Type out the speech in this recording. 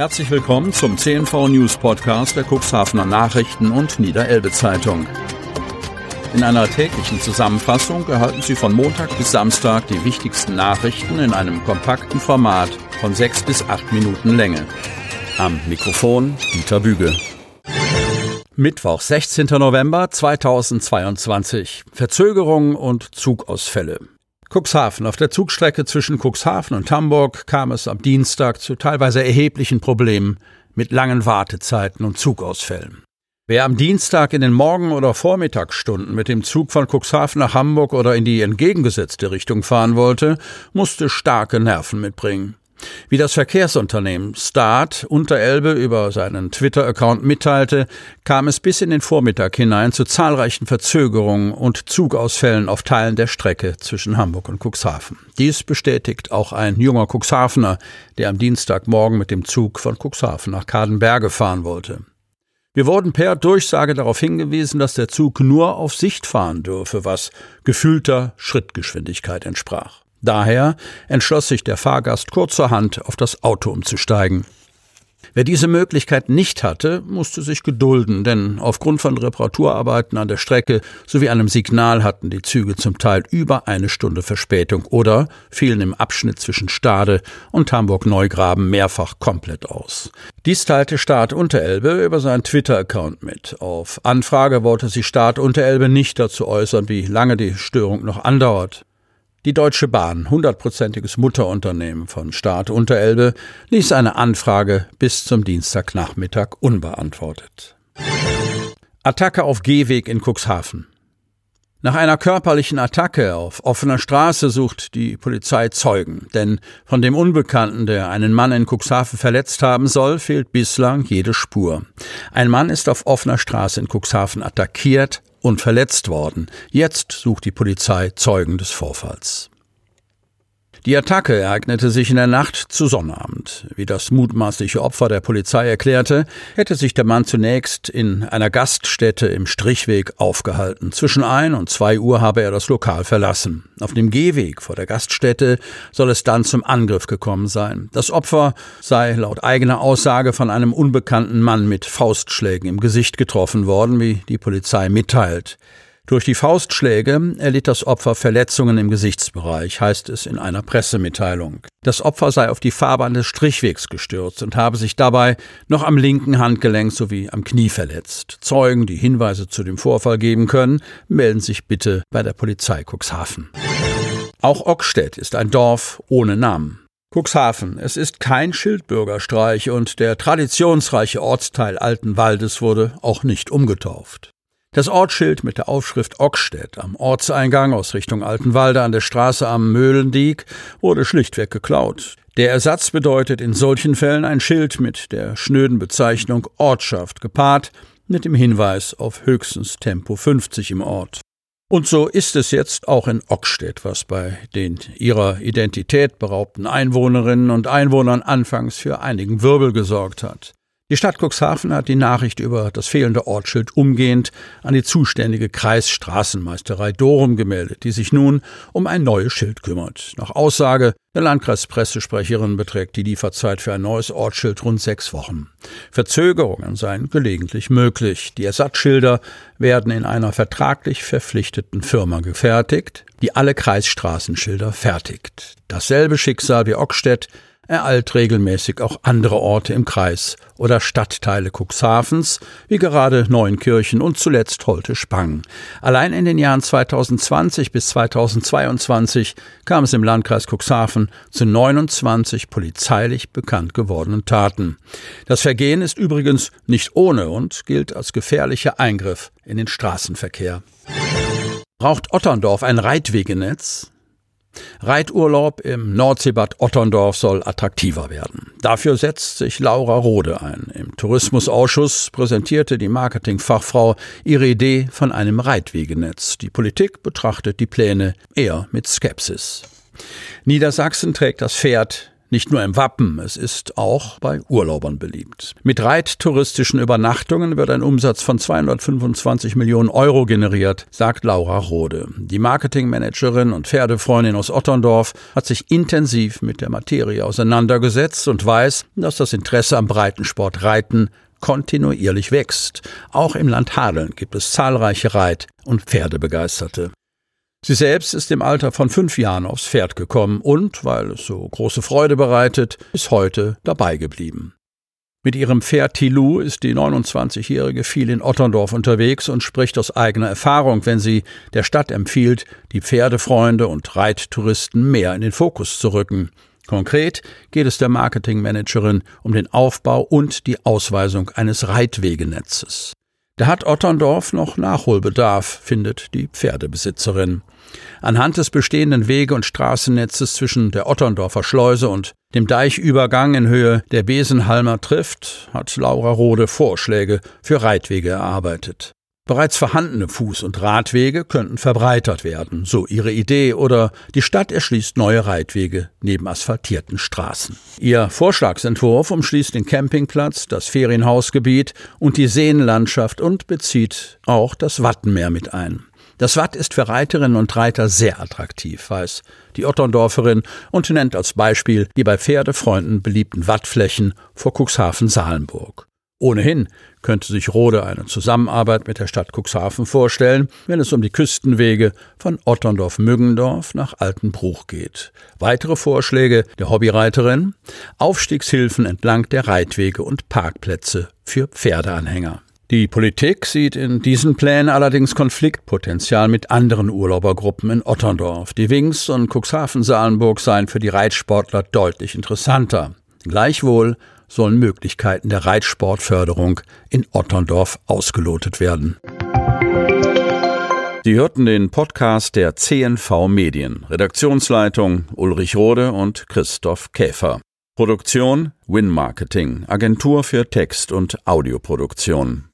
Herzlich willkommen zum CNV News Podcast der Cuxhavener Nachrichten und Niederelbe Zeitung. In einer täglichen Zusammenfassung erhalten Sie von Montag bis Samstag die wichtigsten Nachrichten in einem kompakten Format von sechs bis acht Minuten Länge. Am Mikrofon Dieter Büge. Mittwoch, 16. November 2022. Verzögerungen und Zugausfälle. Cuxhaven. Auf der Zugstrecke zwischen Cuxhaven und Hamburg kam es am Dienstag zu teilweise erheblichen Problemen mit langen Wartezeiten und Zugausfällen. Wer am Dienstag in den Morgen- oder Vormittagsstunden mit dem Zug von Cuxhaven nach Hamburg oder in die entgegengesetzte Richtung fahren wollte, musste starke Nerven mitbringen. Wie das Verkehrsunternehmen Start Unterelbe über seinen Twitter-Account mitteilte, kam es bis in den Vormittag hinein zu zahlreichen Verzögerungen und Zugausfällen auf Teilen der Strecke zwischen Hamburg und Cuxhaven. Dies bestätigt auch ein junger Cuxhavener, der am Dienstagmorgen mit dem Zug von Cuxhaven nach Kadenberge fahren wollte. Wir wurden per Durchsage darauf hingewiesen, dass der Zug nur auf Sicht fahren dürfe, was gefühlter Schrittgeschwindigkeit entsprach. Daher entschloss sich der Fahrgast kurzerhand auf das Auto umzusteigen. Wer diese Möglichkeit nicht hatte, musste sich gedulden, denn aufgrund von Reparaturarbeiten an der Strecke sowie einem Signal hatten die Züge zum Teil über eine Stunde Verspätung oder fielen im Abschnitt zwischen Stade und Hamburg-Neugraben mehrfach komplett aus. Dies teilte Staat Unterelbe über seinen Twitter-Account mit. Auf Anfrage wollte sich Staat Unterelbe nicht dazu äußern, wie lange die Störung noch andauert. Die Deutsche Bahn, hundertprozentiges Mutterunternehmen von Staat Unterelbe, ließ eine Anfrage bis zum Dienstagnachmittag unbeantwortet. Attacke auf Gehweg in Cuxhaven. Nach einer körperlichen Attacke auf offener Straße sucht die Polizei Zeugen, denn von dem Unbekannten, der einen Mann in Cuxhaven verletzt haben soll, fehlt bislang jede Spur. Ein Mann ist auf offener Straße in Cuxhaven attackiert, und verletzt worden. Jetzt sucht die Polizei Zeugen des Vorfalls. Die Attacke ereignete sich in der Nacht zu Sonnabend. Wie das mutmaßliche Opfer der Polizei erklärte, hätte sich der Mann zunächst in einer Gaststätte im Strichweg aufgehalten. Zwischen ein und zwei Uhr habe er das Lokal verlassen. Auf dem Gehweg vor der Gaststätte soll es dann zum Angriff gekommen sein. Das Opfer sei laut eigener Aussage von einem unbekannten Mann mit Faustschlägen im Gesicht getroffen worden, wie die Polizei mitteilt. Durch die Faustschläge erlitt das Opfer Verletzungen im Gesichtsbereich, heißt es in einer Pressemitteilung. Das Opfer sei auf die Fahrbahn des Strichwegs gestürzt und habe sich dabei noch am linken Handgelenk sowie am Knie verletzt. Zeugen, die Hinweise zu dem Vorfall geben können, melden sich bitte bei der Polizei Cuxhaven. Auch Ockstedt ist ein Dorf ohne Namen. Cuxhaven. Es ist kein Schildbürgerstreich und der traditionsreiche Ortsteil Altenwaldes wurde auch nicht umgetauft. Das Ortsschild mit der Aufschrift Ockstedt am Ortseingang aus Richtung Altenwalde an der Straße am Möhlendiek wurde schlichtweg geklaut. Der Ersatz bedeutet in solchen Fällen ein Schild mit der schnöden Bezeichnung Ortschaft gepaart mit dem Hinweis auf höchstens Tempo 50 im Ort. Und so ist es jetzt auch in Ockstedt, was bei den ihrer Identität beraubten Einwohnerinnen und Einwohnern anfangs für einigen Wirbel gesorgt hat. Die Stadt Cuxhaven hat die Nachricht über das fehlende Ortsschild umgehend an die zuständige Kreisstraßenmeisterei Dorum gemeldet, die sich nun um ein neues Schild kümmert. Nach Aussage der Landkreispressesprecherin beträgt die Lieferzeit für ein neues Ortsschild rund sechs Wochen. Verzögerungen seien gelegentlich möglich. Die Ersatzschilder werden in einer vertraglich verpflichteten Firma gefertigt, die alle Kreisstraßenschilder fertigt. Dasselbe Schicksal wie Ockstedt ereilt regelmäßig auch andere Orte im Kreis oder Stadtteile Cuxhavens, wie gerade Neunkirchen und zuletzt Holte-Spang. Allein in den Jahren 2020 bis 2022 kam es im Landkreis Cuxhaven zu 29 polizeilich bekannt gewordenen Taten. Das Vergehen ist übrigens nicht ohne und gilt als gefährlicher Eingriff in den Straßenverkehr. Braucht Otterndorf ein Reitwegenetz? Reiturlaub im Nordseebad Otterndorf soll attraktiver werden. Dafür setzt sich Laura Rode ein. Im Tourismusausschuss präsentierte die Marketingfachfrau ihre Idee von einem Reitwegenetz. Die Politik betrachtet die Pläne eher mit Skepsis. Niedersachsen trägt das Pferd Nicht nur im Wappen, es ist auch bei Urlaubern beliebt. Mit reittouristischen Übernachtungen wird ein Umsatz von 225 Millionen Euro generiert, sagt Laura Rode. Die Marketingmanagerin und Pferdefreundin aus Otterndorf hat sich intensiv mit der Materie auseinandergesetzt und weiß, dass das Interesse am Breitensport Reiten kontinuierlich wächst. Auch im Land Hadeln gibt es zahlreiche Reit- und Pferdebegeisterte. Sie selbst ist im Alter von fünf Jahren aufs Pferd gekommen und, weil es so große Freude bereitet, bis heute dabei geblieben. Mit ihrem Pferd Tilou ist die 29-Jährige viel in Otterndorf unterwegs und spricht aus eigener Erfahrung, wenn sie der Stadt empfiehlt, die Pferdefreunde und Reittouristen mehr in den Fokus zu rücken. Konkret geht es der Marketingmanagerin um den Aufbau und die Ausweisung eines Reitwegenetzes. Da hat Otterndorf noch Nachholbedarf, findet die Pferdebesitzerin. Anhand des bestehenden Wege- und Straßennetzes zwischen der Otterndorfer Schleuse und dem Deichübergang in Höhe der Besenhalmer trifft, hat Laura Rode Vorschläge für Reitwege erarbeitet. Bereits vorhandene Fuß- und Radwege könnten verbreitert werden, so ihre Idee, oder die Stadt erschließt neue Reitwege neben asphaltierten Straßen. Ihr Vorschlagsentwurf umschließt den Campingplatz, das Ferienhausgebiet und die Seenlandschaft und bezieht auch das Wattenmeer mit ein. Das Watt ist für Reiterinnen und Reiter sehr attraktiv, weiß die Otterndorferin und nennt als Beispiel die bei Pferdefreunden beliebten Wattflächen vor Cuxhaven-Salenburg. Ohnehin könnte sich Rode eine Zusammenarbeit mit der Stadt Cuxhaven vorstellen, wenn es um die Küstenwege von Otterndorf-Müggendorf nach Altenbruch geht. Weitere Vorschläge der Hobbyreiterin Aufstiegshilfen entlang der Reitwege und Parkplätze für Pferdeanhänger. Die Politik sieht in diesen Plänen allerdings Konfliktpotenzial mit anderen Urlaubergruppen in Otterndorf. Die Wings und Cuxhaven-Salenburg seien für die Reitsportler deutlich interessanter. Gleichwohl sollen Möglichkeiten der Reitsportförderung in Otterndorf ausgelotet werden. Sie hörten den Podcast der CNV Medien. Redaktionsleitung Ulrich Rode und Christoph Käfer. Produktion Win Marketing, Agentur für Text- und Audioproduktion.